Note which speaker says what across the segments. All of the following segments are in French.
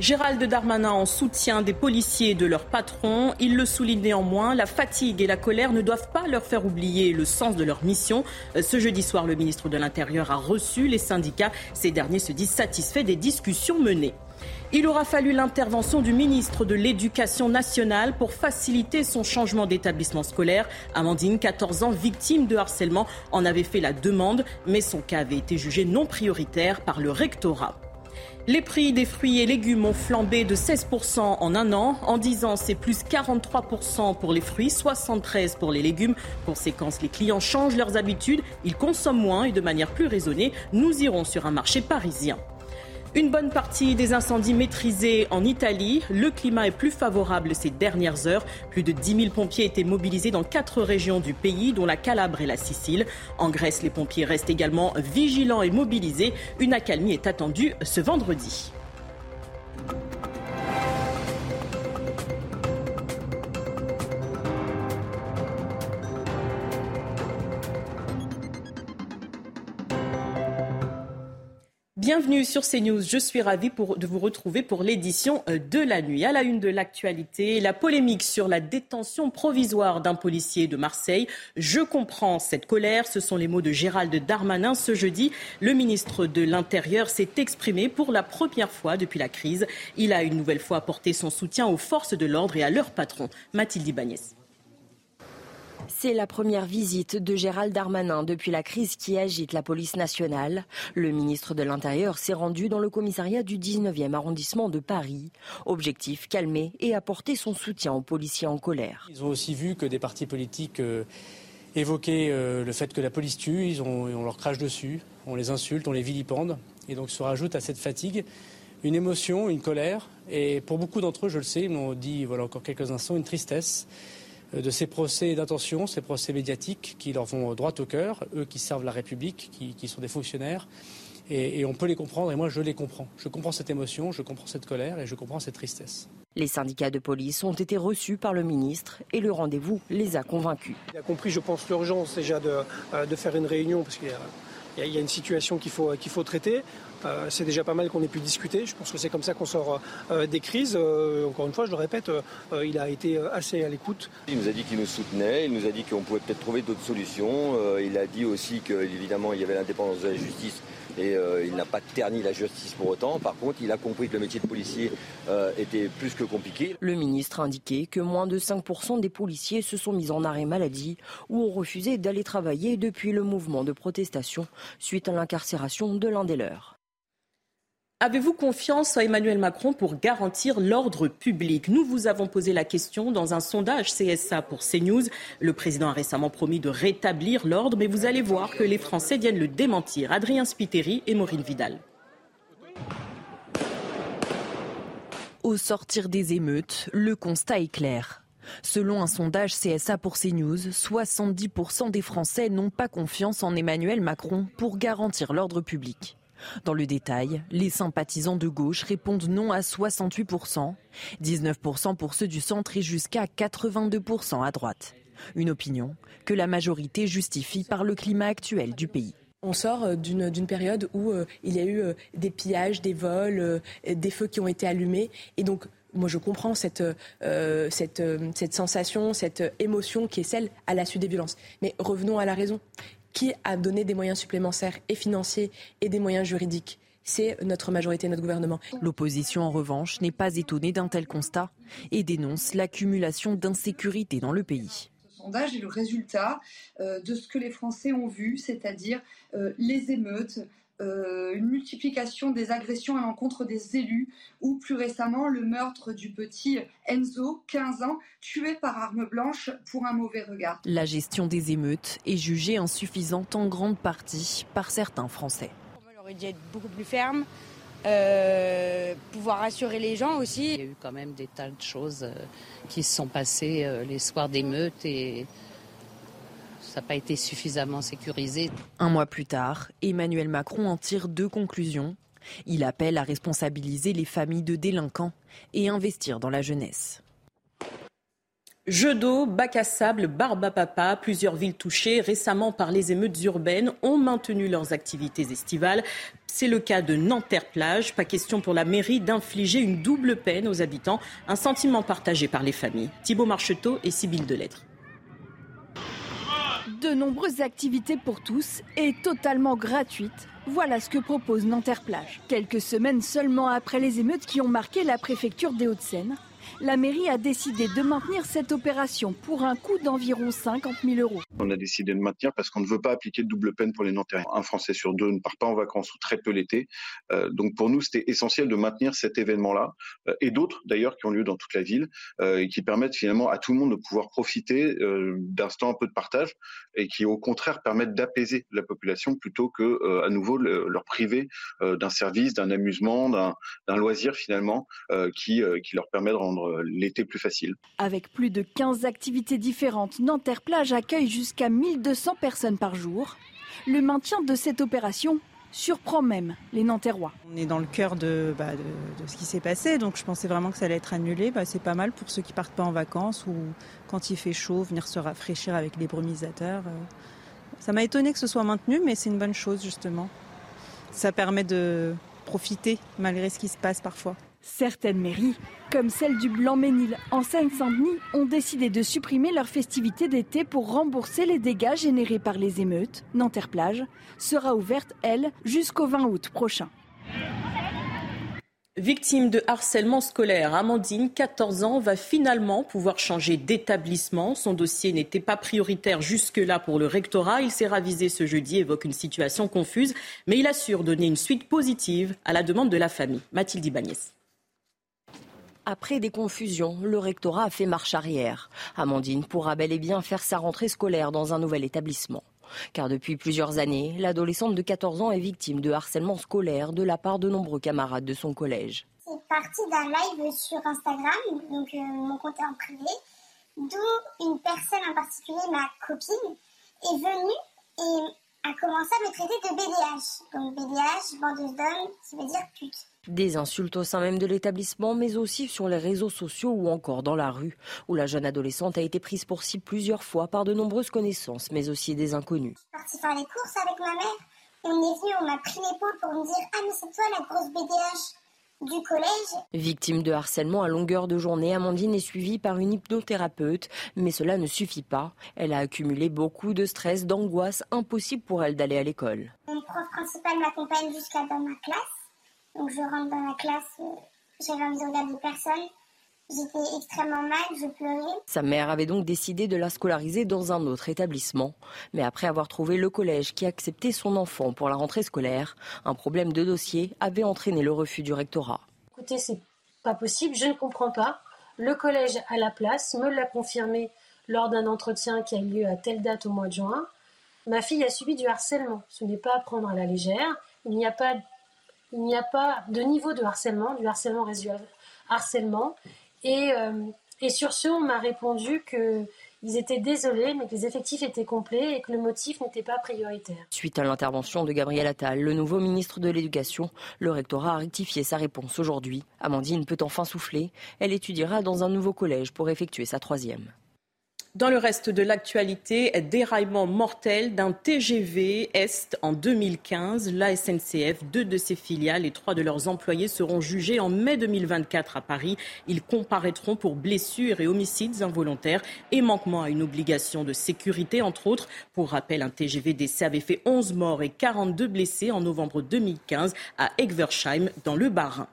Speaker 1: Gérald Darmanin en soutien des policiers et de leurs patrons. Il le souligne néanmoins, la fatigue et la colère ne doivent pas leur faire oublier le sens de leur mission. Ce jeudi soir, le ministre de l'Intérieur a reçu les syndicats. Ces derniers se disent satisfaits des discussions menées. Il aura fallu l'intervention du ministre de l'Éducation nationale pour faciliter son changement d'établissement scolaire. Amandine, 14 ans, victime de harcèlement, en avait fait la demande, mais son cas avait été jugé non prioritaire par le rectorat. Les prix des fruits et légumes ont flambé de 16% en un an. En 10 ans, c'est plus 43% pour les fruits, 73% pour les légumes. Conséquence, les clients changent leurs habitudes, ils consomment moins et de manière plus raisonnée. Nous irons sur un marché parisien. Une bonne partie des incendies maîtrisés en Italie. Le climat est plus favorable ces dernières heures. Plus de 10 000 pompiers étaient mobilisés dans quatre régions du pays, dont la Calabre et la Sicile. En Grèce, les pompiers restent également vigilants et mobilisés. Une accalmie est attendue ce vendredi. Bienvenue sur CNews. Je suis ravie de vous retrouver pour l'édition euh, de la nuit. À la une de l'actualité, la polémique sur la détention provisoire d'un policier de Marseille. Je comprends cette colère. Ce sont les mots de Gérald Darmanin ce jeudi. Le ministre de l'Intérieur s'est exprimé pour la première fois depuis la crise. Il a une nouvelle fois apporté son soutien aux forces de l'ordre et à leur patron, Mathilde Ibanez.
Speaker 2: C'est la première visite de Gérald Darmanin depuis la crise qui agite la police nationale. Le ministre de l'Intérieur s'est rendu dans le commissariat du 19e arrondissement de Paris. Objectif, calmer et apporter son soutien aux policiers en colère.
Speaker 3: Ils ont aussi vu que des partis politiques euh, évoquaient euh, le fait que la police tue, ils ont, on leur crache dessus, on les insulte, on les vilipende. Et donc se rajoute à cette fatigue une émotion, une colère, et pour beaucoup d'entre eux, je le sais, ils m'ont dit voilà encore quelques instants, une tristesse. Euh, de ces procès d'intention, ces procès médiatiques qui leur vont droit au cœur, eux qui servent la République, qui, sont des fonctionnaires. Et, on peut les comprendre, et moi je les comprends. Je comprends cette émotion, je comprends cette colère et je comprends cette tristesse.
Speaker 2: Les syndicats de police ont été reçus par le ministre et le rendez-vous les a convaincus.
Speaker 4: Il a compris, je pense, l'urgence déjà de, euh, de, faire une réunion parce qu'il y a il y, a une situation qu'il faut, qu'il faut traiter. Euh, c'est déjà pas mal qu'on ait pu discuter. Je pense que c'est comme ça qu'on sort euh, des crises. Euh, encore une fois, je le répète, il a été assez à l'écoute.
Speaker 5: Il nous a dit qu'il nous soutenait, il nous a dit qu'on pouvait peut-être trouver d'autres solutions. il a dit aussi qu'évidemment, il y avait l'indépendance de la justice et il n'a pas terni la justice pour autant. Par contre, il a compris que le métier de policier était plus que compliqué.
Speaker 2: Le ministre a indiqué que moins de 5% des policiers se sont mis en arrêt maladie ou ont refusé d'aller travailler depuis le mouvement de protestation suite à l'incarcération de l'un des leurs.
Speaker 1: Avez-vous confiance à Emmanuel Macron pour garantir l'ordre public? Nous vous avons posé la question dans un sondage CSA pour CNews. Le président a récemment promis de rétablir l'ordre, mais vous allez voir que les Français viennent le démentir. Adrien Spiteri et Maureen Vidal.
Speaker 6: Au sortir des émeutes, le constat est clair. Selon un sondage CSA pour CNews, 70% des Français n'ont pas confiance en Emmanuel Macron pour garantir l'ordre public. Dans le détail, les sympathisants de gauche répondent non à 68%, 19% pour ceux du centre et jusqu'à 82% à droite. Une opinion que la majorité justifie par le climat actuel du pays.
Speaker 7: On sort euh, d'une période où euh, il y a eu euh, des pillages, des vols, des feux qui ont été allumés. Et donc, moi, je comprends cette, sensation, cette émotion qui est celle à la suite des violences. Mais revenons à la raison qui a donné des moyens supplémentaires et financiers et des moyens juridiques c'est notre majorité, notre gouvernement.
Speaker 6: L'opposition, en revanche, n'est pas étonnée d'un tel constat et dénonce l'accumulation d'insécurité dans le pays.
Speaker 8: Ce sondage est le résultat euh, de ce que les Français ont vu, c'est-à-dire euh, les émeutes, euh, une multiplication des agressions à l'encontre des élus ou plus récemment le meurtre du petit Enzo, 15 ans, tué par arme blanche pour un mauvais regard.
Speaker 6: La gestion des émeutes est jugée insuffisante en grande partie par certains Français.
Speaker 9: On aurait dû être beaucoup plus ferme, euh, pouvoir rassurer les gens aussi.
Speaker 10: Il y a eu quand même des tas de choses euh, qui se sont passées les soirs d'émeutes et ça n'a pas été suffisamment sécurisé.
Speaker 6: Un mois plus tard, Emmanuel Macron en tire deux conclusions. Il appelle à responsabiliser les familles de délinquants et investir dans la jeunesse.
Speaker 1: Jeux d'eau, bac à sable, barbe à papa, plusieurs villes touchées récemment par les émeutes urbaines ont maintenu leurs activités estivales. C'est le cas de Nanterre-Plage. Pas question pour la mairie d'infliger une double peine aux habitants, un sentiment partagé par les familles. Thibault Marcheteau et Sybille Delettre.
Speaker 11: De nombreuses activités pour tous et totalement gratuites. Voilà ce que propose Nanterre-Plage. Quelques semaines seulement après les émeutes qui ont marqué la préfecture des Hauts-de-Seine, la mairie a décidé de maintenir cette opération pour un coût d'environ 50 000 euros.
Speaker 12: On a décidé de maintenir parce qu'on ne veut pas appliquer de double peine pour les Nanterres. Un Français sur deux ne part pas en vacances ou très peu l'été. Euh, donc pour nous, c'était essentiel de maintenir cet événement-là euh, et d'autres d'ailleurs qui ont lieu dans toute la ville euh, et qui permettent finalement à tout le monde de pouvoir profiter d'instants un peu de partage et qui au contraire permettent d'apaiser la population plutôt que à nouveau leur priver d'un service, d'un amusement, d'un loisir finalement qui leur permet de rendre euh, l'été plus facile.
Speaker 11: Avec plus de 15 activités différentes, Nanterre Plage accueille jusqu'à 1200 personnes par jour. Le maintien de cette opération surprend même les Nanterrois.
Speaker 13: On est dans le cœur de, bah, ce qui s'est passé, donc je pensais vraiment que ça allait être annulé. Bah, c'est pas mal pour ceux qui partent pas en vacances ou quand il fait chaud, venir se rafraîchir avec les brumisateurs. Euh. Ça m'a étonné que ce soit maintenu, mais c'est une bonne chose justement. Ça permet de profiter malgré ce qui se passe parfois.
Speaker 11: Certaines mairies, comme celle du Blanc-Ménil en Seine-Saint-Denis, ont décidé de supprimer leurs festivités d'été pour rembourser les dégâts générés par les émeutes. Nanterre-Plage sera ouverte, elle, jusqu'au 20 août prochain.
Speaker 1: Victime de harcèlement scolaire, Amandine, 14 ans, va finalement pouvoir changer d'établissement. Son dossier n'était pas prioritaire jusque-là pour le rectorat. Il s'est ravisé ce jeudi, évoque une situation confuse, mais il assure donner une suite positive à la demande de la famille. Mathilde Ibanez.
Speaker 2: Après des confusions, le rectorat a fait marche arrière. Amandine pourra bel et bien faire sa rentrée scolaire dans un nouvel établissement. Car depuis plusieurs années, l'adolescente de 14 ans est victime de harcèlement scolaire de la part de nombreux camarades de son collège.
Speaker 14: C'est parti d'un live sur Instagram, donc euh, mon compte en privé, d'où une personne en particulier, ma copine, est venue et a commencé à me traiter de BDH. Donc BDH, bandeuse d'hommes, ça veut dire pute.
Speaker 2: Des insultes au sein même de l'établissement, mais aussi sur les réseaux sociaux ou encore dans la rue, où la jeune adolescente a été prise pour cible plusieurs fois par de nombreuses connaissances, mais aussi des inconnus.
Speaker 14: Je suis partie faire les courses avec ma mère, et on est venu, on m'a pris l'épaule pour me dire Ah, mais c'est toi la grosse BDH du collège.
Speaker 2: Victime de harcèlement à longueur de journée, Amandine est suivie par une hypnothérapeute, mais cela ne suffit pas. Elle a accumulé beaucoup de stress, d'angoisse, impossible pour elle d'aller à l'école.
Speaker 14: Mon prof principal m'accompagne jusqu'à dans ma classe. Donc je rentre dans la classe, euh, j'avais envie de regarder personne. J'étais extrêmement mal, je pleurais.
Speaker 2: Sa mère avait donc décidé de la scolariser dans un autre établissement. Mais après avoir trouvé le collège qui acceptait son enfant pour la rentrée scolaire, un problème de dossier avait entraîné le refus du rectorat.
Speaker 15: Écoutez, c'est pas possible, je ne comprends pas. Le collège à la place me l'a confirmé lors d'un entretien qui a eu lieu à telle date au mois de juin. Ma fille a subi du harcèlement. Ce n'est pas à prendre à la légère. Il n'y a pas il n'y a pas de niveau de harcèlement, du harcèlement résiduel harcèlement. Et, euh, et sur ce, on m'a répondu qu'ils étaient désolés, mais que les effectifs étaient complets et que le motif n'était pas prioritaire.
Speaker 2: Suite à l'intervention de Gabriel Attal, le nouveau ministre de l'Éducation, le rectorat a rectifié sa réponse aujourd'hui. Amandine peut enfin souffler. Elle étudiera dans un nouveau collège pour effectuer sa troisième.
Speaker 1: Dans le reste de l'actualité, déraillement mortel d'un TGV Est en 2015. La SNCF, deux de ses filiales et trois de leurs employés seront jugés en mai 2024 à Paris. Ils comparaîtront pour blessures et homicides involontaires et manquement à une obligation de sécurité, entre autres. Pour rappel, un TGV d'essai avait fait 11 morts et 42 blessés en novembre 2015 à Egversheim, dans le Bas-Rhin.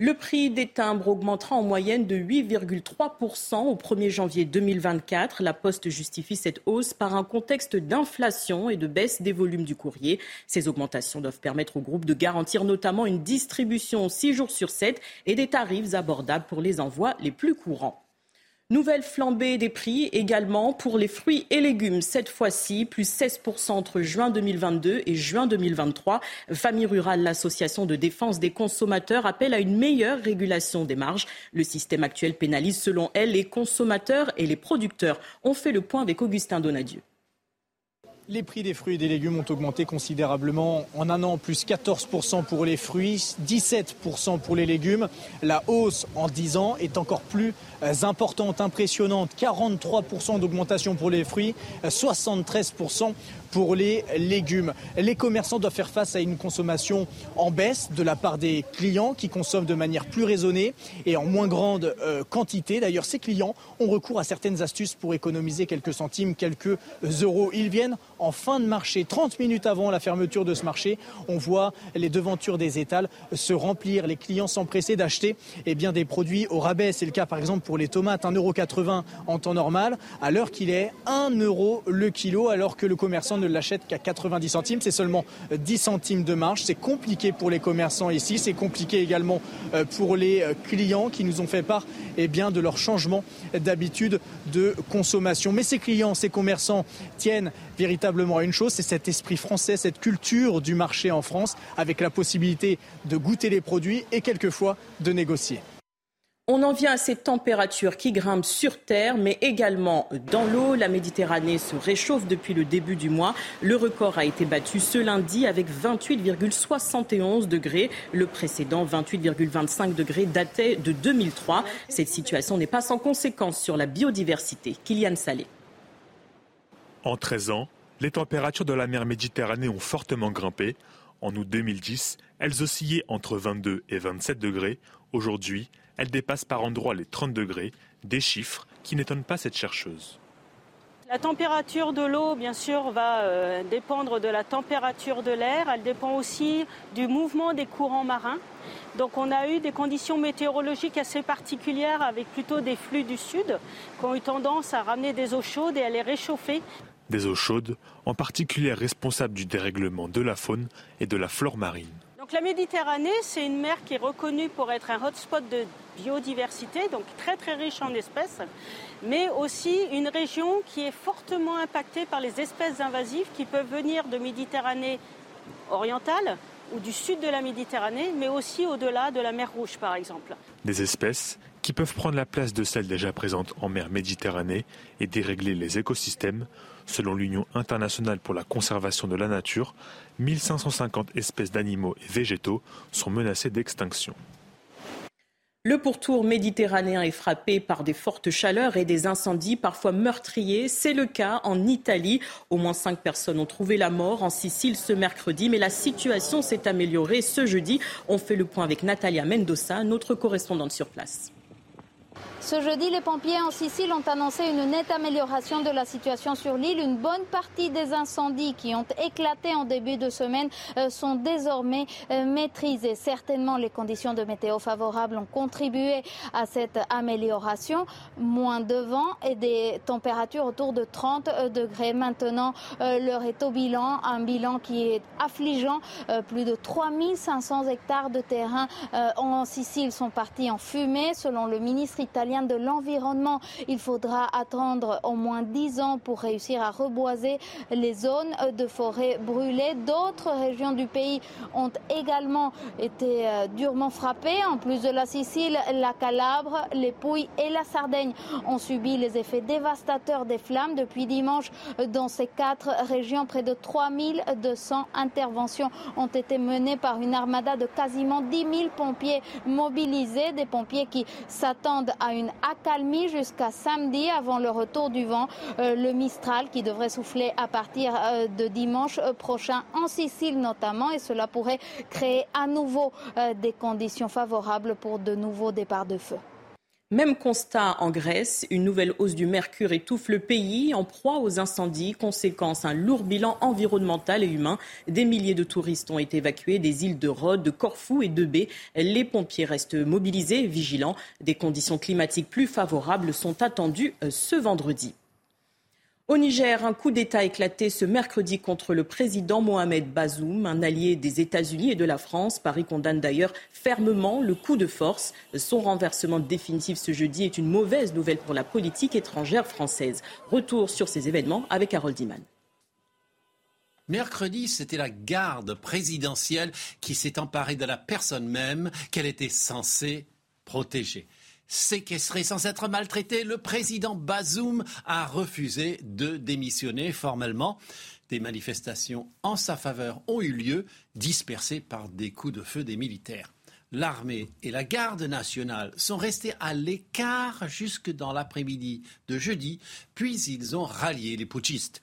Speaker 1: Le prix des timbres augmentera en moyenne de 8,3% au 1er janvier 2024. La Poste justifie cette hausse par un contexte d'inflation et de baisse des volumes du courrier. Ces augmentations doivent permettre au groupe de garantir notamment une distribution 6 jours sur 7 et des tarifs abordables pour les envois les plus courants. Nouvelle flambée des prix également pour les fruits et légumes. Cette fois-ci, plus 16% entre juin 2022 et juin 2023. Famille Rurale, l'association de défense des consommateurs, appelle à une meilleure régulation des marges. Le système actuel pénalise selon elle les consommateurs et les producteurs. On fait le point avec Augustin Donadieu.
Speaker 16: Les prix des fruits et des légumes ont augmenté considérablement en un an, plus 14% pour les fruits, 17% pour les légumes. La hausse en 10 ans est encore plus euh, importante, impressionnante. 43% d'augmentation pour les fruits, 73% pour les légumes. Les commerçants doivent faire face à une consommation en baisse de la part des clients qui consomment de manière plus raisonnée et en moins grande euh, quantité. D'ailleurs, ces clients ont recours à certaines astuces pour économiser quelques centimes, quelques euros. Ils viennent en fin de marché, 30 minutes avant la fermeture de ce marché. On voit les devantures des étals se remplir, les clients s'empresser d'acheter eh des produits au rabais. C'est le cas par exemple pour les tomates, 1,80€ en temps normal, à l'heure qu'il est 1 euro le kilo, alors que le commerçant ne l'achète qu'à 90 centimes. C'est seulement 10 centimes de marge. C'est compliqué pour les commerçants ici. C'est compliqué également euh, pour les euh, clients qui nous ont fait part eh bien, de leur changement d'habitude de consommation. Mais ces clients, ces commerçants tiennent véritablement à une chose, c'est cet esprit français, cette culture du marché en France, avec la possibilité de goûter les produits et quelquefois de négocier.
Speaker 1: On en vient à ces températures qui grimpent sur Terre, mais également dans l'eau. La Méditerranée se réchauffe depuis le début du mois. Le record a été battu ce lundi avec 28,71 degrés. Le précédent, 28,25 degrés, datait de 2003. Cette situation n'est pas sans conséquence sur la biodiversité. Kylian Salé.
Speaker 17: En 13 ans, les températures de la mer Méditerranée ont fortement grimpé. En août 2010, elles oscillaient entre 22 et 27 degrés. Aujourd'hui, elle dépasse par endroits les 30 degrés, des chiffres qui n'étonnent pas cette chercheuse.
Speaker 18: La température de l'eau, bien sûr, va euh, dépendre de la température de l'air. Elle dépend aussi du mouvement des courants marins. Donc on a eu des conditions météorologiques assez particulières avec plutôt des flux du sud qui ont eu tendance à ramener des eaux chaudes et à les réchauffer.
Speaker 17: Des eaux chaudes, en particulier responsables du dérèglement de la faune et de la flore marine.
Speaker 18: Donc la Méditerranée, c'est une mer qui est reconnue pour être un hotspot de biodiversité, donc très très riche en espèces, mais aussi une région qui est fortement impactée par les espèces invasives qui peuvent venir de Méditerranée orientale ou du sud de la Méditerranée, mais aussi au-delà de la mer Rouge par exemple.
Speaker 17: Des espèces qui peuvent prendre la place de celles déjà présentes en mer Méditerranée et dérégler les écosystèmes. Selon l'Union internationale pour la conservation de la nature, 1550 espèces d'animaux et végétaux sont menacées d'extinction.
Speaker 1: Le pourtour méditerranéen est frappé par des fortes chaleurs et des incendies parfois meurtriers. C'est le cas en Italie. Au moins cinq personnes ont trouvé la mort en Sicile ce mercredi, mais la situation s'est améliorée ce jeudi. On fait le point avec Natalia Mendoza, notre correspondante sur place.
Speaker 19: Ce jeudi, les pompiers en Sicile ont annoncé une nette amélioration de la situation sur l'île. Une bonne partie des incendies qui ont éclaté en début de semaine euh, sont désormais euh, maîtrisés. Certainement, les conditions de météo favorables ont contribué à cette amélioration. Moins de vent et des températures autour de 30 euh, degrés. Maintenant, l'heure est au bilan, un bilan qui est affligeant. Plus de 3500 hectares de terrain en Sicile sont partis en fumée, selon le ministre italien de l'environnement. Il faudra attendre au moins 10 ans pour réussir à reboiser les zones de forêt brûlées. D'autres régions du pays ont également été euh, durement frappées. En plus de la Sicile, la Calabre, les Pouilles et la Sardaigne ont subi les effets dévastateurs des flammes depuis dimanche. Dans ces quatre régions, près de 3200 interventions ont été menées par une armada de quasiment 10 000 pompiers mobilisés, des pompiers qui s'attendent à une accalmie jusqu'à samedi avant le retour du vent. Euh, le Mistral qui devrait souffler à partir euh, de dimanche euh, prochain en Sicile notamment et cela pourrait créer à nouveau des conditions favorables pour de nouveaux départs de feu.
Speaker 1: Même constat en Grèce, une nouvelle hausse du mercure étouffe le pays en proie aux incendies. Conséquence, un lourd bilan environnemental et humain. Des milliers de touristes ont été évacués des îles de Rhodes, de Corfou et de Bé. Les pompiers restent mobilisés, vigilants. Des conditions climatiques plus favorables sont attendues euh, ce vendredi. Au Niger, un coup d'État éclaté ce mercredi contre le président Mohamed Bazoum, un allié des États-Unis et de la France. Paris condamne d'ailleurs fermement le coup de force. Son renversement définitif ce jeudi est une mauvaise nouvelle pour la politique étrangère française. Retour sur ces événements avec Harold Iman.
Speaker 20: Mercredi, c'était la garde présidentielle qui s'est emparée de la personne même qu'elle était censée protéger séquestré sans être maltraité. Le président Bazoum a refusé de démissionner formellement. Des manifestations en sa faveur ont eu lieu, dispersées par des coups de feu des militaires. L'armée et la garde nationale sont restés à l'écart jusque dans l'après-midi de jeudi, puis ils ont rallié les putschistes.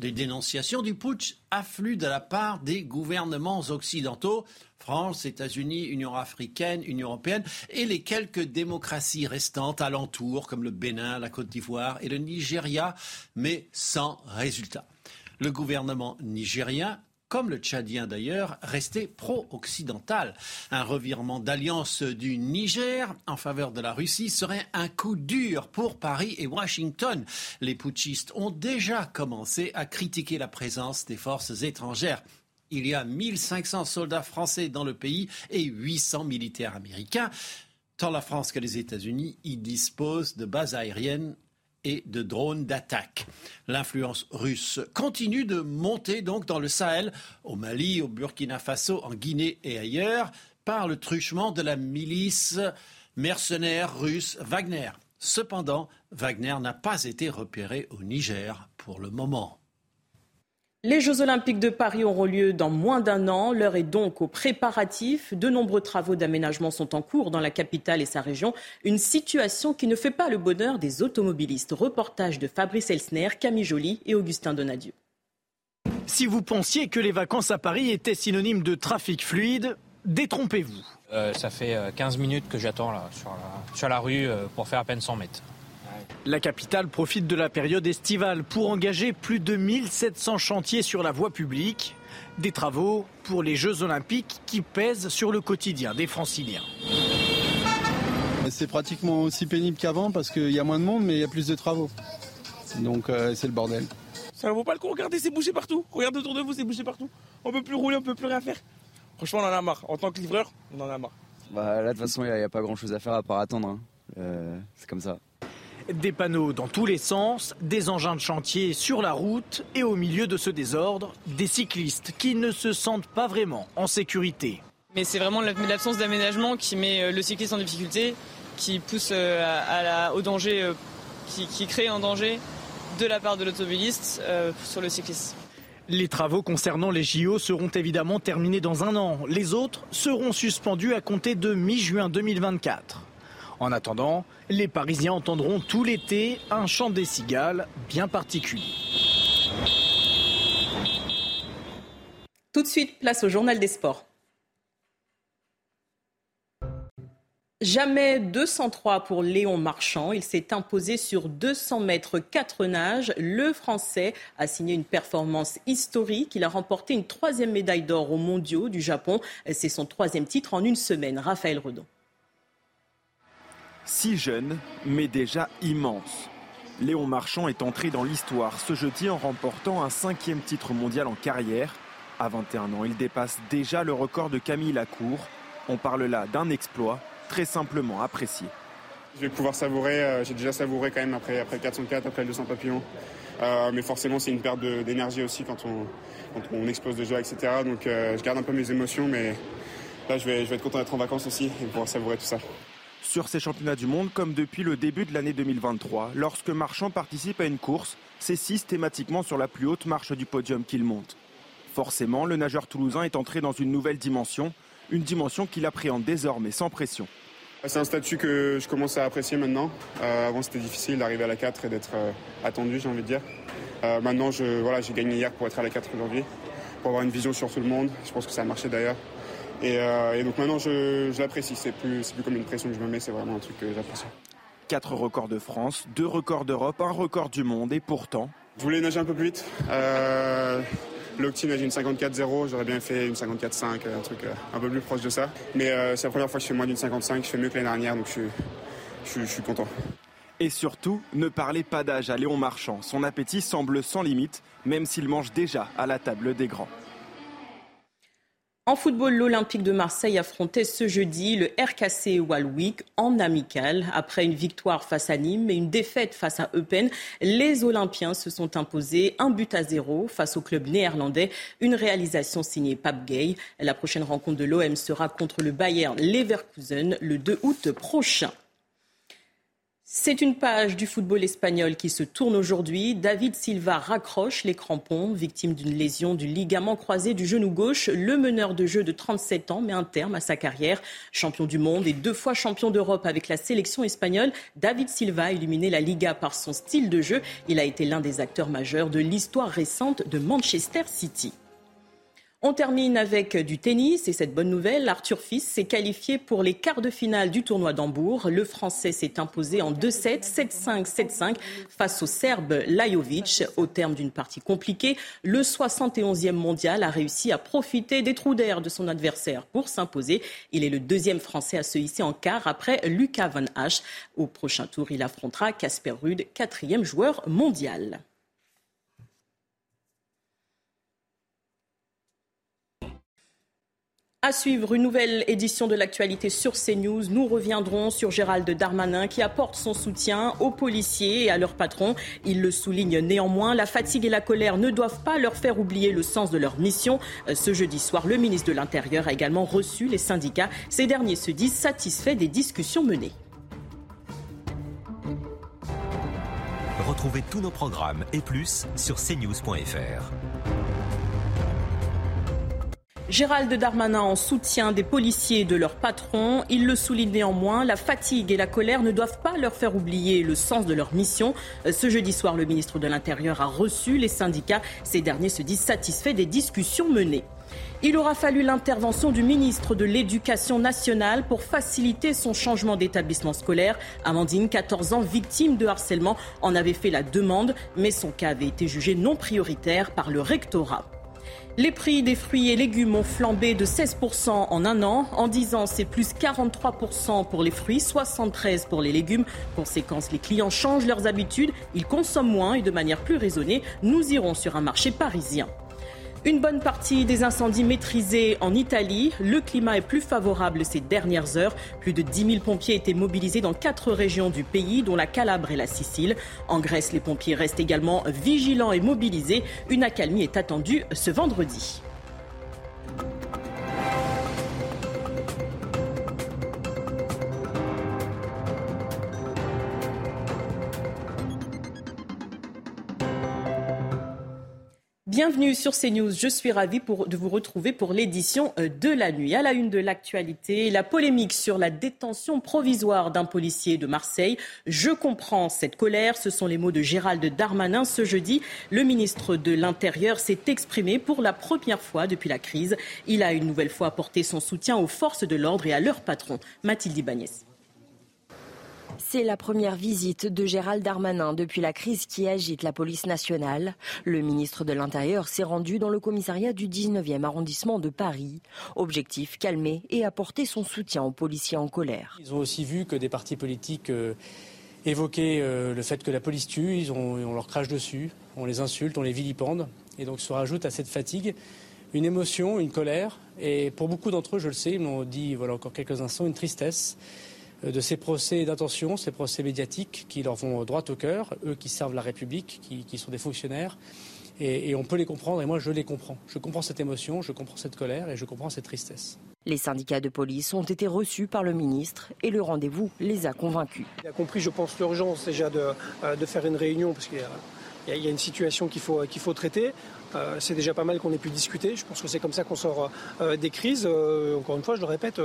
Speaker 20: Des dénonciations du putsch affluent de la part des gouvernements occidentaux, France, États-Unis, Union africaine, Union européenne, et les quelques démocraties restantes alentour, comme le Bénin, la Côte d'Ivoire et le Nigeria, mais sans résultat. Le gouvernement nigérien comme le Tchadien d'ailleurs, restait pro-occidental. Un revirement d'alliance du Niger en faveur de la Russie serait un coup dur pour Paris et Washington. Les putschistes ont déjà commencé à critiquer la présence des forces étrangères. Il y a 1500 soldats français dans le pays et 800 militaires américains. Tant la France que les États-Unis y disposent de bases aériennes et de drones d'attaque. L'influence russe continue de monter donc dans le Sahel, au Mali, au Burkina Faso, en Guinée et ailleurs, par le truchement de la milice mercenaire russe Wagner. Cependant, Wagner n'a pas été repéré au Niger pour le moment.
Speaker 1: Les Jeux Olympiques de Paris auront lieu dans moins d'un an. L'heure est donc aux préparatifs. De nombreux travaux d'aménagement sont en cours dans la capitale et sa région. Une situation qui ne fait pas le bonheur des automobilistes. Reportage de Fabrice Elsner, Camille Joly et Augustin Donadieu.
Speaker 16: Si vous pensiez que les vacances à Paris étaient synonymes de trafic fluide, détrompez-vous.
Speaker 10: Euh, ça fait 15 euh, minutes que j'attends sur, sur la rue euh, pour faire à peine 100 mètres.
Speaker 16: La capitale profite de la période estivale pour engager plus de 1700 chantiers sur la voie publique. Des travaux pour les Jeux Olympiques qui pèsent sur le quotidien des franciliens.
Speaker 21: C'est pratiquement aussi pénible qu'avant parce qu'il y a moins de monde mais il y a plus de travaux. Donc euh, c'est le bordel.
Speaker 22: Ça ne vaut pas le coup, regardez, c'est bouché partout. Regardez autour de vous, c'est bouché partout. On peut plus rouler, on peut plus rien faire. Franchement, on en a marre. En tant que livreur, on en a marre.
Speaker 23: Bah, là, de toute façon, il n'y a, pas grand chose à faire à part attendre. Hein. Euh, c'est comme ça.
Speaker 16: Des panneaux dans tous les sens, des engins de chantier sur la route et au milieu de ce désordre, des cyclistes qui ne se sentent pas vraiment en sécurité.
Speaker 24: Mais c'est vraiment l'absence d'aménagement qui met euh, le cycliste en difficulté, qui pousse euh, à la, au danger, euh, qui, crée un danger de la part de l'automobiliste sur le cycliste.
Speaker 16: Les travaux concernant les JO seront évidemment terminés dans un an. Les autres seront suspendus à compter de mi-juin 2024. En attendant, les Parisiens entendront tout l'été un chant des cigales bien particulier.
Speaker 1: Tout de suite, place au journal des sports. Jamais 203 pour Léon Marchand. Il s'est imposé sur 200 mètres 4 nages. Le Français a signé une performance historique. Il a remporté une troisième médaille d'or aux mondiaux du Japon. C'est son troisième titre en une semaine. Raphaël Redon
Speaker 25: si jeune, mais déjà immense. Léon Marchand est entré dans l'histoire ce jeudi en remportant un cinquième titre mondial en carrière. À 21 ans, il dépasse déjà le record de Camille Lacour. On parle là d'un exploit très simplement apprécié.
Speaker 26: Je vais pouvoir savourer, euh, j'ai déjà savouré quand même après, après le 404, après le 200 papillons. Euh, mais forcément, c'est une perte d'énergie aussi quand on, on explose joie, etc. Donc euh, je garde un peu mes émotions, mais là, je vais, je vais être content d'être en vacances aussi et pouvoir savourer tout ça
Speaker 25: sur ces championnats du monde comme depuis le début de l'année 2023. Lorsque Marchand participe à une course, c'est systématiquement sur la plus haute marche du podium qu'il monte. Forcément, le nageur toulousain est entré dans une nouvelle dimension, une dimension qu'il appréhende désormais sans pression.
Speaker 26: C'est un statut que je commence à apprécier maintenant. Euh, avant, c'était difficile d'arriver à la 4 et d'être euh, attendu, j'ai envie de dire. Euh, maintenant, j'ai voilà, gagné hier pour être à la 4 aujourd'hui, pour avoir une vision sur tout le monde. Je pense que ça a marché d'ailleurs. Euh, et, donc maintenant, je, l'apprécie. C'est plus, plus comme une pression que je me mets, c'est vraiment un truc que j'apprécie.
Speaker 25: Quatre records de France, deux records d'Europe, un record du monde, et pourtant.
Speaker 26: Je voulais nager un peu plus vite? Euh, L'Octi nage une 54-0, j'aurais bien fait une 54-5, un truc euh, un peu plus proche de ça. Mais euh, c'est la première fois que je fais moins d'une 55, je fais mieux que l'année dernière, donc je, je, je suis content.
Speaker 25: Et surtout, ne parlez pas d'âge à Léon Marchand. Son appétit semble sans limite, même s'il mange déjà à la table des grands.
Speaker 1: En football, l'Olympique de Marseille affrontait ce jeudi le RKC Walwick en amical. Après une victoire face à Nîmes et une défaite face à Eupen, les Olympiens se sont imposés un but à zéro face au club néerlandais. Une réalisation signée Pape Gay. La prochaine rencontre de l'OM sera contre le Bayern Leverkusen le 2 août prochain. C'est une page du football espagnol qui se tourne aujourd'hui. David Silva raccroche les crampons, victime d'une lésion du ligament croisé du genou gauche. Le meneur de jeu de 37 ans met un terme à sa carrière. Champion du monde et deux fois champion d'Europe avec la sélection espagnole, David Silva a illuminé la Liga par son style de jeu. Il a été l'un des acteurs majeurs de l'histoire récente de Manchester City. On termine avec du tennis et cette bonne nouvelle, Arthur Fils s'est qualifié pour les quarts de finale du tournoi d'Hambourg. Le Français s'est imposé en 2-7, 7-5, 7-5 face au Serbe Lajovic. Au terme d'une partie compliquée, le 71e mondial a réussi à profiter des trous d'air de son adversaire pour s'imposer. Il est le deuxième Français à se hisser en quart après Lucas Van Hache. Au prochain tour, il affrontera Casper Ruud, quatrième joueur mondial. À suivre une nouvelle édition de l'actualité sur CNews. Nous reviendrons sur Gérald Darmanin qui apporte son soutien aux policiers et à leurs patrons. Il le souligne néanmoins, la fatigue et la colère ne doivent pas leur faire oublier le sens de leur mission. Euh, ce jeudi soir, le ministre de l'Intérieur a également reçu les syndicats. Ces derniers se disent satisfaits des discussions menées.
Speaker 27: Retrouvez tous nos programmes et plus sur cnews.fr.
Speaker 1: Gérald Darmanin en soutien des policiers et de leurs patrons. Il le souligne néanmoins, la fatigue et la colère ne doivent pas leur faire oublier le sens de leur mission. Ce jeudi soir, le ministre de l'Intérieur a reçu les syndicats. Ces derniers se disent satisfaits des discussions menées. Il aura fallu l'intervention du ministre de l'Éducation nationale pour faciliter son changement d'établissement scolaire. Amandine, 14 ans, victime de harcèlement, en avait fait la demande, mais son cas avait été jugé non prioritaire par le rectorat. Les prix des fruits et légumes ont flambé de 16% en un an. En 10 ans, c'est plus 43% pour les fruits, 73% pour les légumes. Conséquence, les clients changent leurs habitudes, ils consomment moins et de manière plus raisonnée. Nous irons sur un marché parisien. Une bonne partie des incendies maîtrisés en Italie. Le climat est plus favorable ces dernières heures. Plus de 10 000 pompiers étaient mobilisés dans quatre régions du pays, dont la Calabre et la Sicile. En Grèce, les pompiers restent également vigilants et mobilisés. Une accalmie est attendue ce vendredi. Bienvenue sur CNews. Je suis ravie de vous retrouver pour l'édition euh, de la nuit. À la une de l'actualité, la polémique sur la détention provisoire d'un policier de Marseille. Je comprends cette colère. Ce sont les mots de Gérald Darmanin ce jeudi. Le ministre de l'Intérieur s'est exprimé pour la première fois depuis la crise. Il a une nouvelle fois apporté son soutien aux forces de l'ordre et à leur patron, Mathilde Ibanez.
Speaker 2: C'est la première visite de Gérald Darmanin depuis la crise qui agite la police nationale. Le ministre de l'Intérieur s'est rendu dans le commissariat du 19e arrondissement de Paris. Objectif, calmer et apporter son soutien aux policiers en colère.
Speaker 3: Ils ont aussi vu que des partis politiques euh, évoquaient euh, le fait que la police tue, ils ont, on leur crache dessus, on les insulte, on les vilipende. Et donc se rajoute à cette fatigue une émotion, une colère, et pour beaucoup d'entre eux, je le sais, ils m'ont dit voilà encore quelques instants, une tristesse. Euh, de ces procès d'intention, ces procès médiatiques qui leur vont droit au cœur, eux qui servent la République, qui, sont des fonctionnaires. Et, on peut les comprendre, et moi je les comprends. Je comprends cette émotion, je comprends cette colère et je comprends cette tristesse.
Speaker 2: Les syndicats de police ont été reçus par le ministre et le rendez-vous les a convaincus.
Speaker 15: Il a compris, je pense, l'urgence déjà de, euh, de, faire une réunion parce qu'il y, y a une situation qu'il faut, qu'il faut traiter. Euh, c'est déjà pas mal qu'on ait pu discuter. Je pense que c'est comme ça qu'on sort euh, des crises. Euh, encore une fois, je le répète,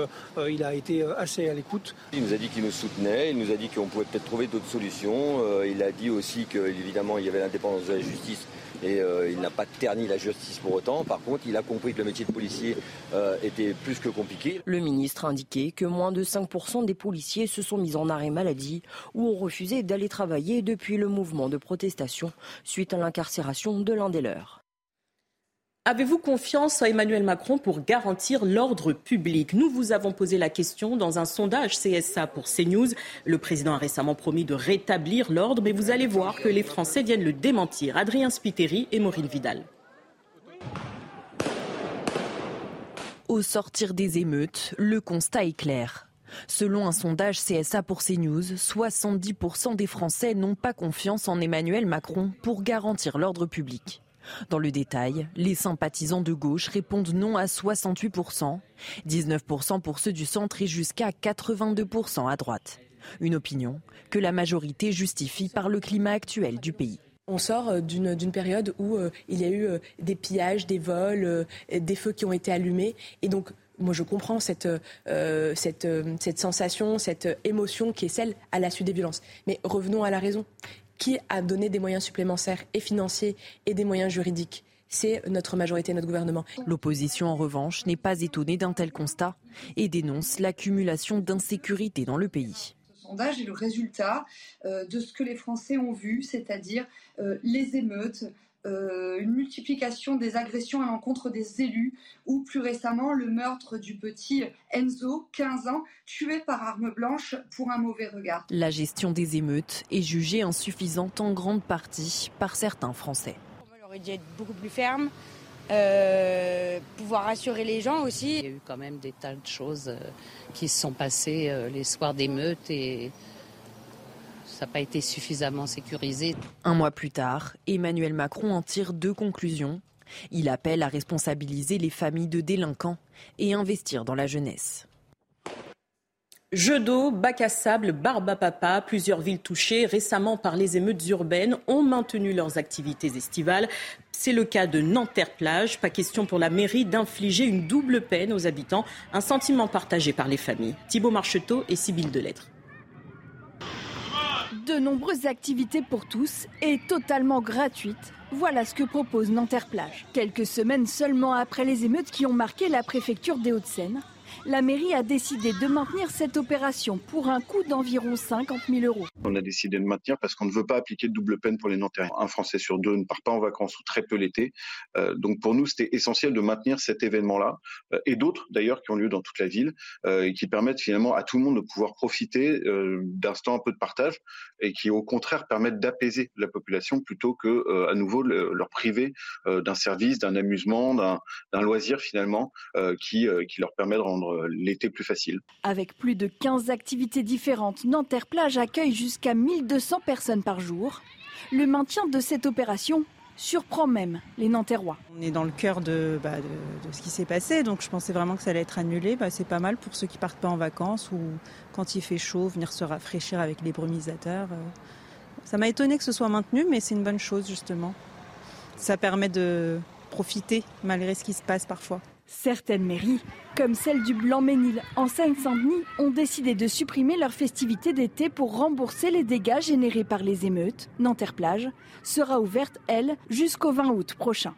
Speaker 15: il a été assez à l'écoute.
Speaker 28: Il nous a dit qu'il nous soutenait, il nous a dit qu'on pouvait peut-être trouver d'autres solutions. il a dit aussi qu'évidemment, il y avait l'indépendance de la justice et il n'a pas terni la justice pour autant. Par contre, il a compris que le métier de policier était plus que compliqué.
Speaker 2: Le ministre a indiqué que moins de 5% des policiers se sont mis en arrêt maladie ou ont refusé d'aller travailler depuis le mouvement de protestation suite à l'incarcération de l'un des leurs.
Speaker 1: Avez-vous confiance à Emmanuel Macron pour garantir l'ordre public? Nous vous avons posé la question dans un sondage CSA pour CNews. Le président a récemment promis de rétablir l'ordre, mais vous allez voir que les Français viennent le démentir. Adrien Spiteri et Maureen Vidal.
Speaker 6: Au sortir des émeutes, le constat est clair. Selon un sondage CSA pour CNews, 70% des Français n'ont pas confiance en Emmanuel Macron pour garantir l'ordre public. Dans le détail, les sympathisants de gauche répondent non à 68%, 19% pour ceux du centre et jusqu'à 82% à droite. Une opinion que la majorité justifie par le climat actuel du pays.
Speaker 29: On sort euh, d'une période où euh, il y a eu euh, des pillages, des vols, des feux qui ont été allumés. Et donc, moi, je comprends cette, sensation, cette émotion qui est celle à la suite des violences. Mais revenons à la raison. Qui a donné des moyens supplémentaires et financiers et des moyens juridiques c'est notre majorité, notre gouvernement.
Speaker 6: L'opposition, en revanche, n'est pas étonnée d'un tel constat et dénonce l'accumulation d'insécurité dans le pays
Speaker 8: sondage est le résultat euh, de ce que les Français ont vu, c'est-à-dire euh, les émeutes, euh, une multiplication des agressions à l'encontre des élus ou plus récemment le meurtre du petit Enzo, 15 ans, tué par arme blanche pour un mauvais regard.
Speaker 6: La gestion des émeutes est jugée insuffisante en grande partie par certains Français.
Speaker 30: On aurait dû être beaucoup plus ferme. pouvoir rassurer les gens aussi.
Speaker 10: Il y a eu quand même des tas de choses qui se sont passées euh, les soirs d'émeutes et ça n'a pas été suffisamment sécurisé.
Speaker 6: Un mois plus tard, Emmanuel Macron en tire deux conclusions. Il appelle à responsabiliser les familles de délinquants et investir dans la jeunesse.
Speaker 1: Jeux d'eau, bac à sable, Barbapapa, plusieurs villes touchées récemment par les émeutes urbaines ont maintenu leurs activités estivales. C'est le cas de Nanterre-Plage. Pas question pour la mairie d'infliger une double peine aux habitants, un sentiment partagé par les familles. Thibault Marcheteau et Sybille Delettre.
Speaker 11: De nombreuses activités pour tous et totalement gratuites. Voilà ce que propose Nanterre-Plage. Quelques semaines seulement après les émeutes qui ont marqué la préfecture des Hauts-de-Seine, la mairie a décidé de maintenir cette opération pour un coût d'environ 50 000 euros.
Speaker 12: On a décidé de maintenir parce qu'on ne veut pas appliquer de double peine pour les Nantais. Un Français sur deux ne part pas en vacances ou très peu l'été. Euh, donc pour nous, c'était essentiel de maintenir cet événement-là euh, et d'autres d'ailleurs qui ont lieu dans toute la ville euh, et qui permettent finalement à tout le monde de pouvoir profiter d'instants un peu de partage et qui au contraire permettent d'apaiser la population plutôt que à nouveau leur priver d'un service, d'un amusement, d'un loisir finalement qui, qui leur permet de rendre euh, l'été plus facile.
Speaker 11: Avec plus de 15 activités différentes, Nanterre Plage accueille jusqu'à 1200 personnes par jour. Le maintien de cette opération surprend même les Nanterrois.
Speaker 13: On est dans le cœur de, bah, ce qui s'est passé, donc je pensais vraiment que ça allait être annulé. Bah, c'est pas mal pour ceux qui partent pas en vacances ou quand il fait chaud, venir se rafraîchir avec les brumisateurs. Euh. Ça m'a étonné que ce soit maintenu, mais c'est une bonne chose justement. Ça permet de profiter malgré ce qui se passe parfois.
Speaker 11: Certaines mairies, comme celle du Blanc-Ménil en Seine-Saint-Denis, ont décidé de supprimer leurs festivités d'été pour rembourser les dégâts générés par les émeutes. Nanterre-Plage sera ouverte, elle, jusqu'au 20 août prochain.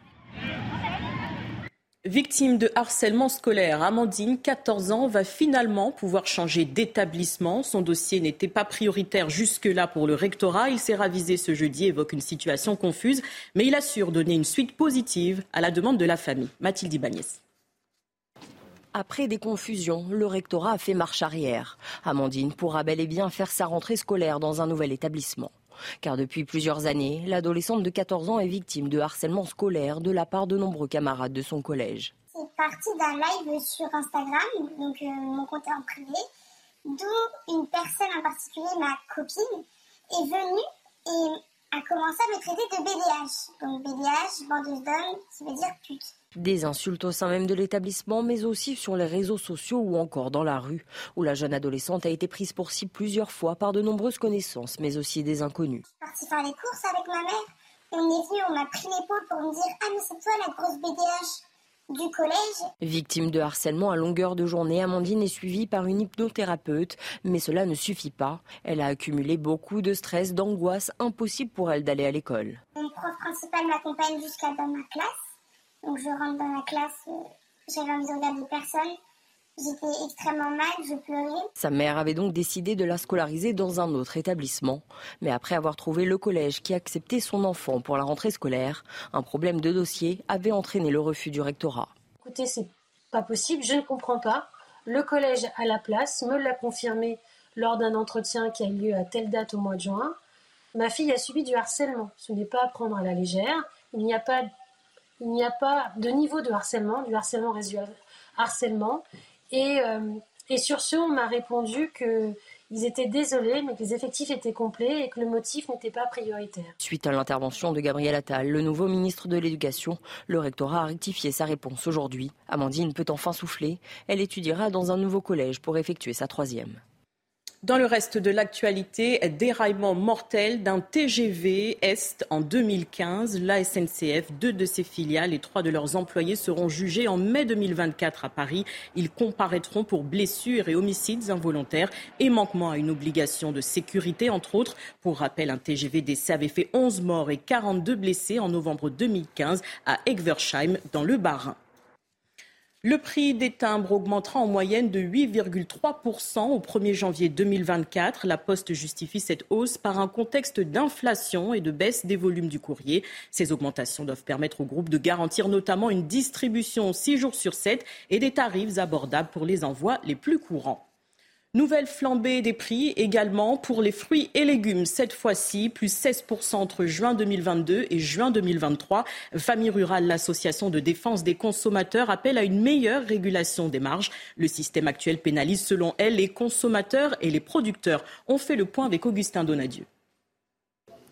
Speaker 1: Victime de harcèlement scolaire, Amandine, 14 ans, va finalement pouvoir changer d'établissement. Son dossier n'était pas prioritaire jusque-là pour le rectorat. Il s'est ravisé ce jeudi, évoque une situation confuse, mais il assure donner une suite positive à la demande de la famille. Mathilde Ibanez.
Speaker 2: Après des confusions, le rectorat a fait marche arrière. Amandine pourra bel et bien faire sa rentrée scolaire dans un nouvel établissement. Car depuis plusieurs années, l'adolescente de 14 ans est victime de harcèlement scolaire de la part de nombreux camarades de son collège.
Speaker 14: C'est parti d'un live sur Instagram, donc euh, mon compte en privé, d'où une personne en particulier, ma copine, est venue et a commencé à me traiter de BDH. Donc BDH, bandeuse d'hommes, ça veut dire pute.
Speaker 2: Des insultes au sein même de l'établissement, mais aussi sur les réseaux sociaux ou encore dans la rue, où la jeune adolescente a été prise pour cible plusieurs fois par de nombreuses connaissances, mais aussi des inconnus.
Speaker 14: Je suis partie faire les courses avec ma mère. On est venu, on m'a pris l'épaule pour me dire Ah, mais c'est toi la grosse BDH du collège.
Speaker 2: Victime de harcèlement à longueur de journée, Amandine est suivie par une hypnothérapeute, mais cela ne suffit pas. Elle a accumulé beaucoup de stress, d'angoisse, impossible pour elle d'aller à l'école.
Speaker 14: Mon prof principal m'accompagne jusqu'à dans ma classe. Donc je rentre dans la classe, euh, j'avais envie de regarder personne. J'étais extrêmement mal, je pleurais.
Speaker 2: Sa mère avait donc décidé de la scolariser dans un autre établissement. Mais après avoir trouvé le collège qui acceptait son enfant pour la rentrée scolaire, un problème de dossier avait entraîné le refus du rectorat.
Speaker 15: Écoutez, c'est pas possible, je ne comprends pas. Le collège à la place me l'a confirmé lors d'un entretien qui a eu lieu à telle date au mois de juin. Ma fille a subi du harcèlement. Ce n'est pas à prendre à la légère. Il n'y a pas il n'y a pas de niveau de harcèlement, du harcèlement résiduel harcèlement. Et, euh, et sur ce, on m'a répondu qu'ils étaient désolés, mais que les effectifs étaient complets et que le motif n'était pas prioritaire.
Speaker 2: Suite à l'intervention de Gabriel Attal, le nouveau ministre de l'Éducation, le rectorat a rectifié sa réponse aujourd'hui. Amandine peut enfin souffler. Elle étudiera dans un nouveau collège pour effectuer sa troisième.
Speaker 1: Dans le reste de l'actualité, déraillement mortel d'un TGV Est en 2015. La SNCF, deux de ses filiales et trois de leurs employés seront jugés en mai 2024 à Paris. Ils comparaîtront pour blessures et homicides involontaires et manquement à une obligation de sécurité, entre autres. Pour rappel, un TGV d'essai avait fait 11 morts et 42 blessés en novembre 2015 à Egversheim, dans le Bas-Rhin. Le prix des timbres augmentera en moyenne de 8,3% au 1er janvier 2024. La Poste justifie cette hausse par un contexte d'inflation et de baisse des volumes du courrier. Ces augmentations doivent permettre au groupe de garantir notamment une distribution 6 jours sur 7 et des tarifs abordables pour les envois les plus courants. Nouvelle flambée des prix également pour les fruits et légumes. Cette fois-ci, plus 16% entre juin 2022 et juin 2023. Famille Rurale, l'association de défense des consommateurs, appelle à une meilleure régulation des marges. Le système actuel pénalise selon elle les consommateurs et les producteurs. On fait le point avec Augustin Donadieu.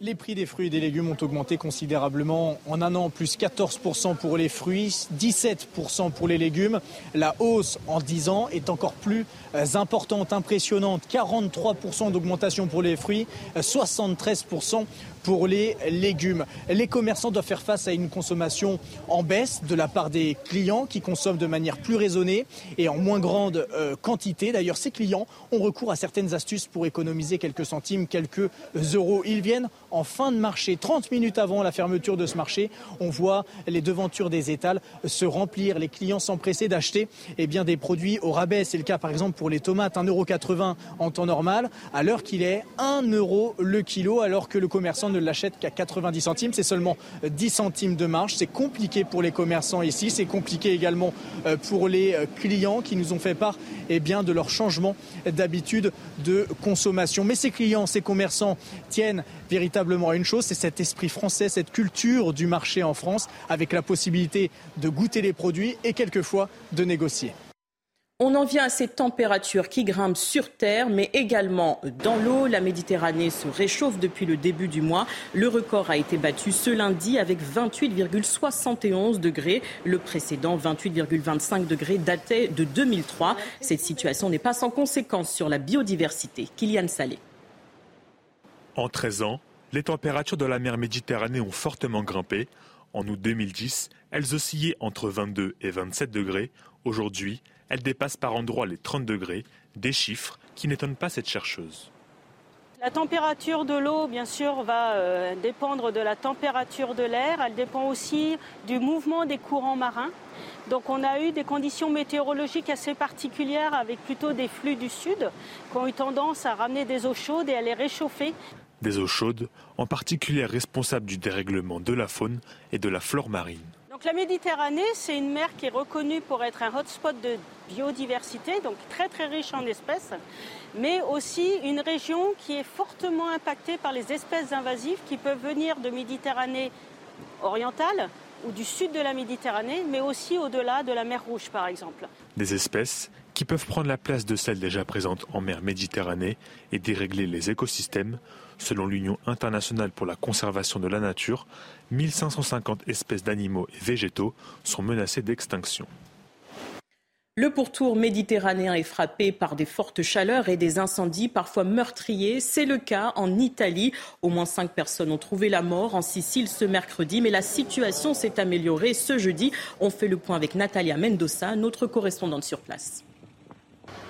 Speaker 16: Les prix des fruits et des légumes ont augmenté considérablement en un an, plus 14% pour les fruits, 17% pour les légumes. La hausse en 10 ans est encore plus euh, importante, impressionnante. 43% d'augmentation pour les fruits, 73% pour les légumes. Les commerçants doivent faire face à une consommation en baisse de la part des clients qui consomment de manière plus raisonnée et en moins grande euh, quantité. D'ailleurs, ces clients ont recours à certaines astuces pour économiser quelques centimes, quelques euros. Ils viennent en fin de marché, 30 minutes avant la fermeture de ce marché. On voit les devantures des étals se remplir, les clients s'empresser d'acheter eh des produits au rabais. C'est le cas par exemple pour les tomates, 1,80€ en temps normal, à l'heure qu'il est 1 euro le kilo, alors que le commerçant ne l'achète qu'à 90 centimes. C'est seulement 10 centimes de marge. C'est compliqué pour les commerçants ici. C'est compliqué également euh, pour les euh, clients qui nous ont fait part eh bien, de leur changement d'habitude de consommation. Mais ces clients, ces commerçants tiennent véritablement à une chose, c'est cet esprit français, cette culture du marché en France, avec la possibilité de goûter les produits et quelquefois de négocier.
Speaker 1: On en vient à ces températures qui grimpent sur Terre, mais également dans l'eau. La Méditerranée se réchauffe depuis le début du mois. Le record a été battu ce lundi avec 28,71 degrés. Le précédent, 28,25 degrés, datait de 2003. Cette situation n'est pas sans conséquence sur la biodiversité. Kylian Salé.
Speaker 17: En 13 ans, les températures de la mer Méditerranée ont fortement grimpé. En août 2010, elles oscillaient entre 22 et 27 degrés. Aujourd'hui, elle dépasse par endroits les 30 degrés, des chiffres qui n'étonnent pas cette chercheuse.
Speaker 18: La température de l'eau, bien sûr, va euh, dépendre de la température de l'air. Elle dépend aussi du mouvement des courants marins. Donc on a eu des conditions météorologiques assez particulières avec plutôt des flux du sud qui ont eu tendance à ramener des eaux chaudes et à les réchauffer.
Speaker 17: Des eaux chaudes, en particulier responsables du dérèglement de la faune et de la flore marine.
Speaker 18: Donc la Méditerranée, c'est une mer qui est reconnue pour être un hotspot de biodiversité, donc très très riche en espèces, mais aussi une région qui est fortement impactée par les espèces invasives qui peuvent venir de Méditerranée orientale ou du sud de la Méditerranée, mais aussi au-delà de la mer Rouge par exemple.
Speaker 17: Des espèces qui peuvent prendre la place de celles déjà présentes en mer Méditerranée et dérégler les écosystèmes. Selon l'Union internationale pour la conservation de la nature, 1550 espèces d'animaux et végétaux sont menacées d'extinction.
Speaker 1: Le pourtour méditerranéen est frappé par des fortes chaleurs et des incendies parfois meurtriers. C'est le cas en Italie. Au moins cinq personnes ont trouvé la mort en Sicile ce mercredi, mais la situation s'est améliorée ce jeudi. On fait le point avec Natalia Mendoza, notre correspondante sur place.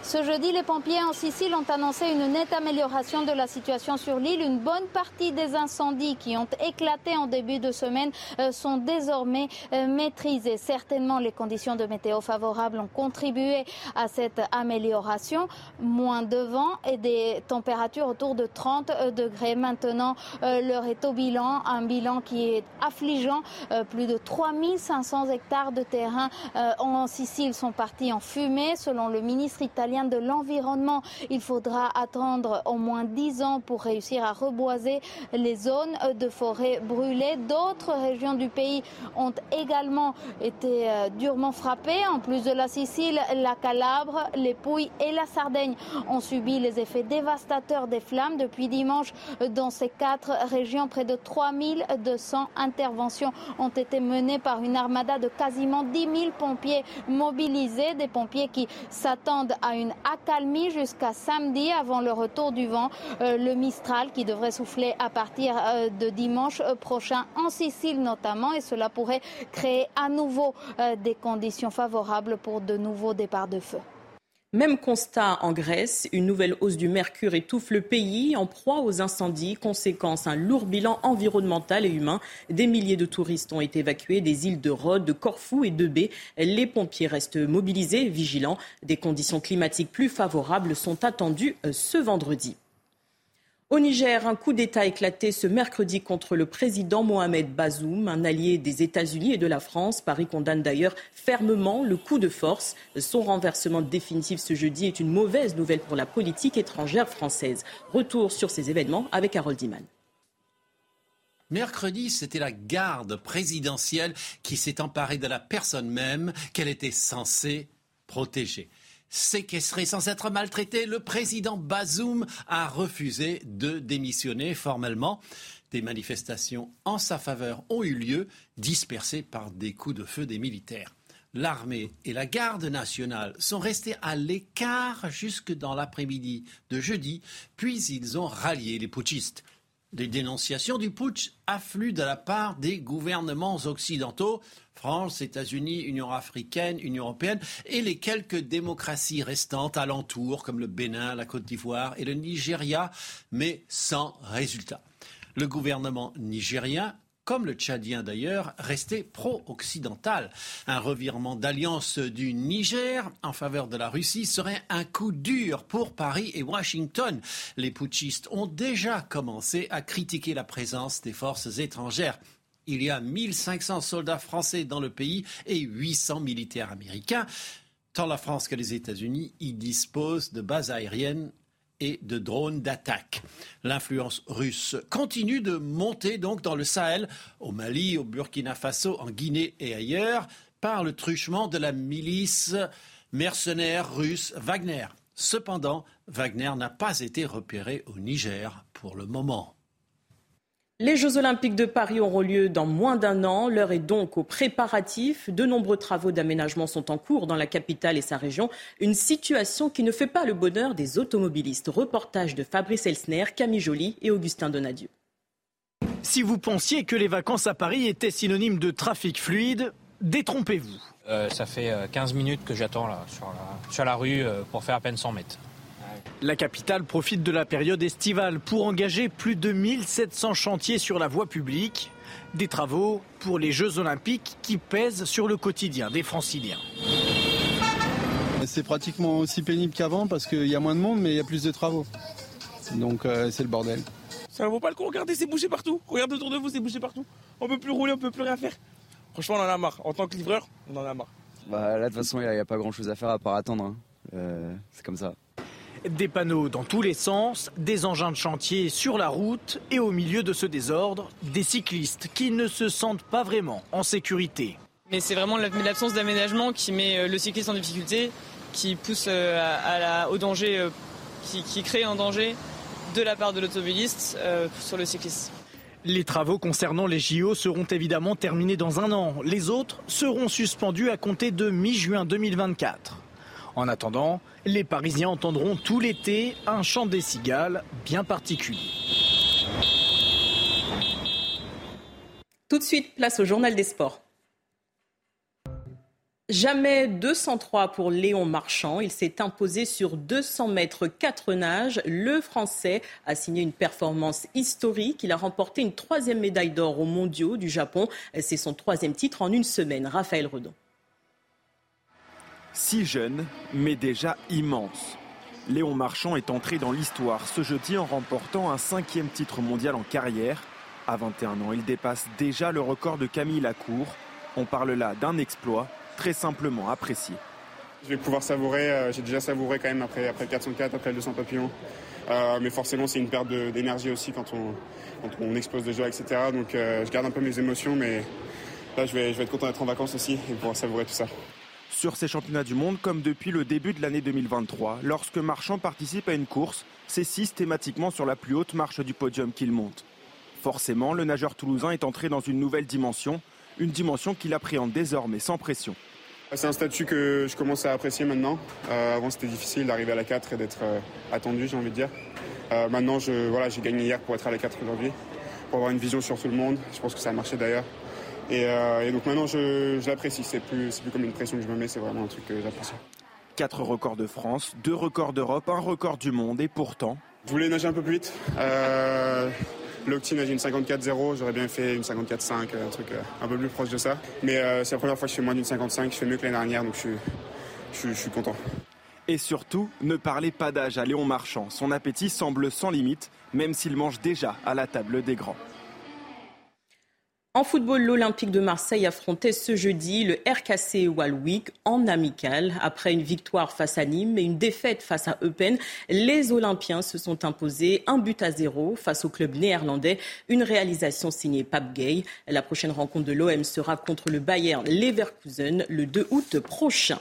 Speaker 19: Ce jeudi, les pompiers en Sicile ont annoncé une nette amélioration de la situation sur l'île. Une bonne partie des incendies qui ont éclaté en début de semaine euh, sont désormais euh, maîtrisés. Certainement, les conditions de météo favorables ont contribué à cette amélioration. Moins de vent et des températures autour de 30 euh, degrés. Maintenant, l'heure est au bilan, un bilan qui est affligeant. Plus de 3500 hectares de terrain en Sicile sont partis en fumée, selon le ministre italien de l'environnement. Il faudra attendre au moins 10 ans pour réussir à reboiser les zones de forêt brûlées. D'autres régions du pays ont également été euh, durement frappées. En plus de la Sicile, la Calabre, les Pouilles et la Sardaigne ont subi les effets dévastateurs des flammes depuis dimanche. Dans ces quatre régions, près de 3200 interventions ont été menées par une armada de quasiment 10 000 pompiers mobilisés, des pompiers qui s'attendent à une
Speaker 31: une accalmie jusqu'à samedi avant le retour du vent, euh, le Mistral qui devrait souffler à partir euh, de dimanche prochain en Sicile notamment et cela pourrait créer à nouveau des conditions favorables pour de nouveaux départs de feu.
Speaker 1: Même constat en Grèce, une nouvelle hausse du mercure étouffe le pays en proie aux incendies. Conséquence, un lourd bilan environnemental et humain. Des milliers de touristes ont été évacués des îles de Rhodes, de Corfou et de Bé. Les pompiers restent mobilisés, vigilants. Des conditions climatiques plus favorables sont attendues euh, ce vendredi. Au Niger, un coup d'État éclaté ce mercredi contre le président Mohamed Bazoum, un allié des États-Unis et de la France. Paris condamne d'ailleurs fermement le coup de force. Son renversement définitif ce jeudi est une mauvaise nouvelle pour la politique étrangère française. Retour sur ces événements avec Harold Iman.
Speaker 20: Mercredi, c'était la garde présidentielle qui s'est emparée de la personne même qu'elle était censée protéger séquestré sans être maltraité, le président Bazoum a refusé de démissionner formellement. Des manifestations en sa faveur ont eu lieu, dispersées par des coups de feu des militaires. L'armée et la garde nationale sont restés à l'écart jusque dans l'après-midi de jeudi, puis ils ont rallié les putschistes. Des dénonciations du putsch affluent de la part des gouvernements occidentaux, France, États-Unis, Union africaine, Union européenne, et les quelques démocraties restantes alentour, comme le Bénin, la Côte d'Ivoire et le Nigeria, mais sans résultat. Le gouvernement nigérien comme le Tchadien d'ailleurs, restait pro-occidental. Un revirement d'alliance du Niger en faveur de la Russie serait un coup dur pour Paris et Washington. Les putschistes ont déjà commencé à critiquer la présence des forces étrangères. Il y a 1500 soldats français dans le pays et 800 militaires américains. Tant la France que les États-Unis y disposent de bases aériennes et de drones d'attaque. L'influence russe continue de monter donc dans le Sahel, au Mali, au Burkina Faso, en Guinée et ailleurs, par le truchement de la milice mercenaire russe Wagner. Cependant, Wagner n'a pas été repéré au Niger pour le moment.
Speaker 1: Les Jeux Olympiques de Paris auront lieu dans moins d'un an. L'heure est donc aux préparatifs. De nombreux travaux d'aménagement sont en cours dans la capitale et sa région. Une situation qui ne fait pas le bonheur des automobilistes. Reportage de Fabrice Elsner, Camille Joly et Augustin Donadieu.
Speaker 16: Si vous pensiez que les vacances à Paris étaient synonymes de trafic fluide, détrompez-vous.
Speaker 32: Euh, ça fait 15 euh, minutes que j'attends là, sur, la, sur la rue euh, pour faire à peine 100 mètres.
Speaker 16: La capitale profite de la période estivale pour engager plus de 1700 chantiers sur la voie publique. Des travaux pour les Jeux Olympiques qui pèsent sur le quotidien des franciliens.
Speaker 21: C'est pratiquement aussi pénible qu'avant parce qu'il y a moins de monde mais il y a plus de travaux. Donc euh, c'est le bordel.
Speaker 22: Ça ne vaut pas le coup, regardez, c'est bouché partout. Regardez autour de vous, c'est bouché partout. On peut plus rouler, on peut plus rien faire. Franchement, on en a marre. En tant que livreur, on en a marre.
Speaker 33: Bah, là, de toute façon, il n'y a, pas grand chose à faire à part attendre. Hein. Euh, c'est comme ça.
Speaker 16: Des panneaux dans tous les sens, des engins de chantier sur la route et au milieu de ce désordre, des cyclistes qui ne se sentent pas vraiment en sécurité.
Speaker 34: Mais c'est vraiment l'absence d'aménagement qui met euh, le cycliste en difficulté, qui pousse euh, à la, au danger, euh, qui, crée un danger de la part de l'automobiliste sur le cycliste.
Speaker 16: Les travaux concernant les JO seront évidemment terminés dans un an. Les autres seront suspendus à compter de mi-juin 2024. En attendant, les Parisiens entendront tout l'été un chant des cigales bien particulier.
Speaker 1: Tout de suite, place au journal des sports. Jamais 203 pour Léon Marchand. Il s'est imposé sur 200 mètres 4 nages. Le Français a signé une performance historique. Il a remporté une troisième médaille d'or aux mondiaux du Japon. C'est son troisième titre en une semaine. Raphaël Redon
Speaker 25: si jeune, mais déjà immense. Léon Marchand est entré dans l'histoire ce jeudi en remportant un cinquième titre mondial en carrière. À 21 ans, il dépasse déjà le record de Camille Lacour. On parle là d'un exploit très simplement apprécié.
Speaker 26: Je vais pouvoir savourer, euh, j'ai déjà savouré quand même après, après le 404, après le 200 papillons. Euh, mais forcément, c'est une perte d'énergie aussi quand on, on explose déjà, etc. Donc euh, je garde un peu mes émotions, mais là, je vais, je vais être content d'être en vacances aussi et pouvoir savourer tout ça
Speaker 25: sur ces championnats du monde comme depuis le début de l'année 2023. Lorsque Marchand participe à une course, c'est systématiquement sur la plus haute marche du podium qu'il monte. Forcément, le nageur toulousain est entré dans une nouvelle dimension, une dimension qu'il appréhende désormais sans pression.
Speaker 26: C'est un statut que je commence à apprécier maintenant. Euh, avant, c'était difficile d'arriver à la 4 et d'être euh, attendu, j'ai envie de dire. Euh, maintenant, je, voilà, j'ai gagné hier pour être à la 4 aujourd'hui, pour avoir une vision sur tout le monde. Je pense que ça a marché d'ailleurs. Et, et donc maintenant, je, je l'apprécie. C'est plus, c'est plus comme une pression que je me mets, c'est vraiment un truc que j'apprécie.
Speaker 25: Quatre records de France, deux records d'Europe, un record du monde et pourtant...
Speaker 26: Je voulais nager un peu plus vite. L'Octine nage une 54-0, j'aurais bien fait une 54-5, un truc un peu plus proche de ça. Mais c'est la première fois que je fais moins d'une 55, je fais mieux que l'année dernière, donc je suis, je, je suis content.
Speaker 25: Et surtout, ne parlez pas d'âge à Léon Marchand. Son appétit semble sans limite, même s'il mange déjà à la table des grands.
Speaker 1: En football, l'Olympique de Marseille affrontait ce jeudi le RKC Walwick en amical. Après une victoire face à Nîmes et une défaite face à Eupen, les Olympiens se sont imposés un but à zéro face au club néerlandais. Une réalisation signée Pape Gay. La prochaine rencontre de l'OM sera contre le Bayern Leverkusen le 2 août prochain.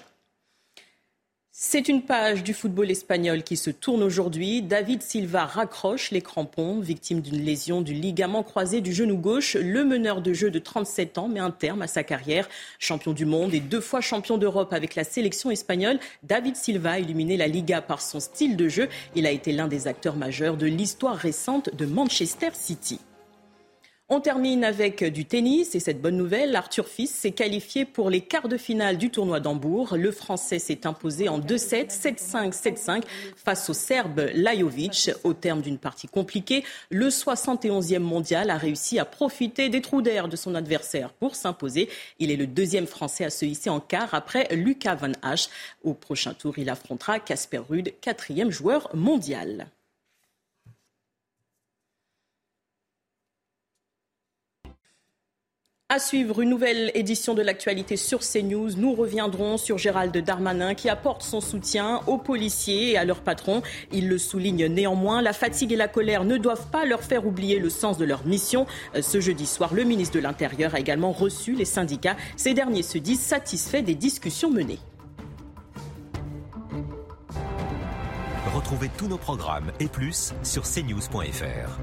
Speaker 1: C'est une page du football espagnol qui se tourne aujourd'hui. David Silva raccroche les crampons, victime d'une lésion du ligament croisé du genou gauche. Le meneur de jeu de 37 ans met un terme à sa carrière. Champion du monde et deux fois champion d'Europe avec la sélection espagnole, David Silva a illuminé la Liga par son style de jeu. Il a été l'un des acteurs majeurs de l'histoire récente de Manchester City. On termine avec du tennis et cette bonne nouvelle, Arthur Fils s'est qualifié pour les quarts de finale du tournoi d'Hambourg. Le Français s'est imposé en 2-7, 7-5, 7-5 face au Serbe Lajovic. Au terme d'une partie compliquée, le 71e mondial a réussi à profiter des trous d'air de son adversaire pour s'imposer. Il est le deuxième Français à se hisser en quart après Lucas Van Hache. Au prochain tour, il affrontera Casper Ruud, quatrième joueur mondial. À suivre une nouvelle édition de l'actualité sur CNews. Nous reviendrons sur Gérald Darmanin qui apporte son soutien aux policiers et à leurs patrons. Il le souligne néanmoins, la fatigue et la colère ne doivent pas leur faire oublier le sens de leur mission. Ce jeudi soir, le ministre de l'Intérieur a également reçu les syndicats. Ces derniers se disent satisfaits des discussions menées.
Speaker 35: Retrouvez tous nos programmes et plus sur cnews.fr.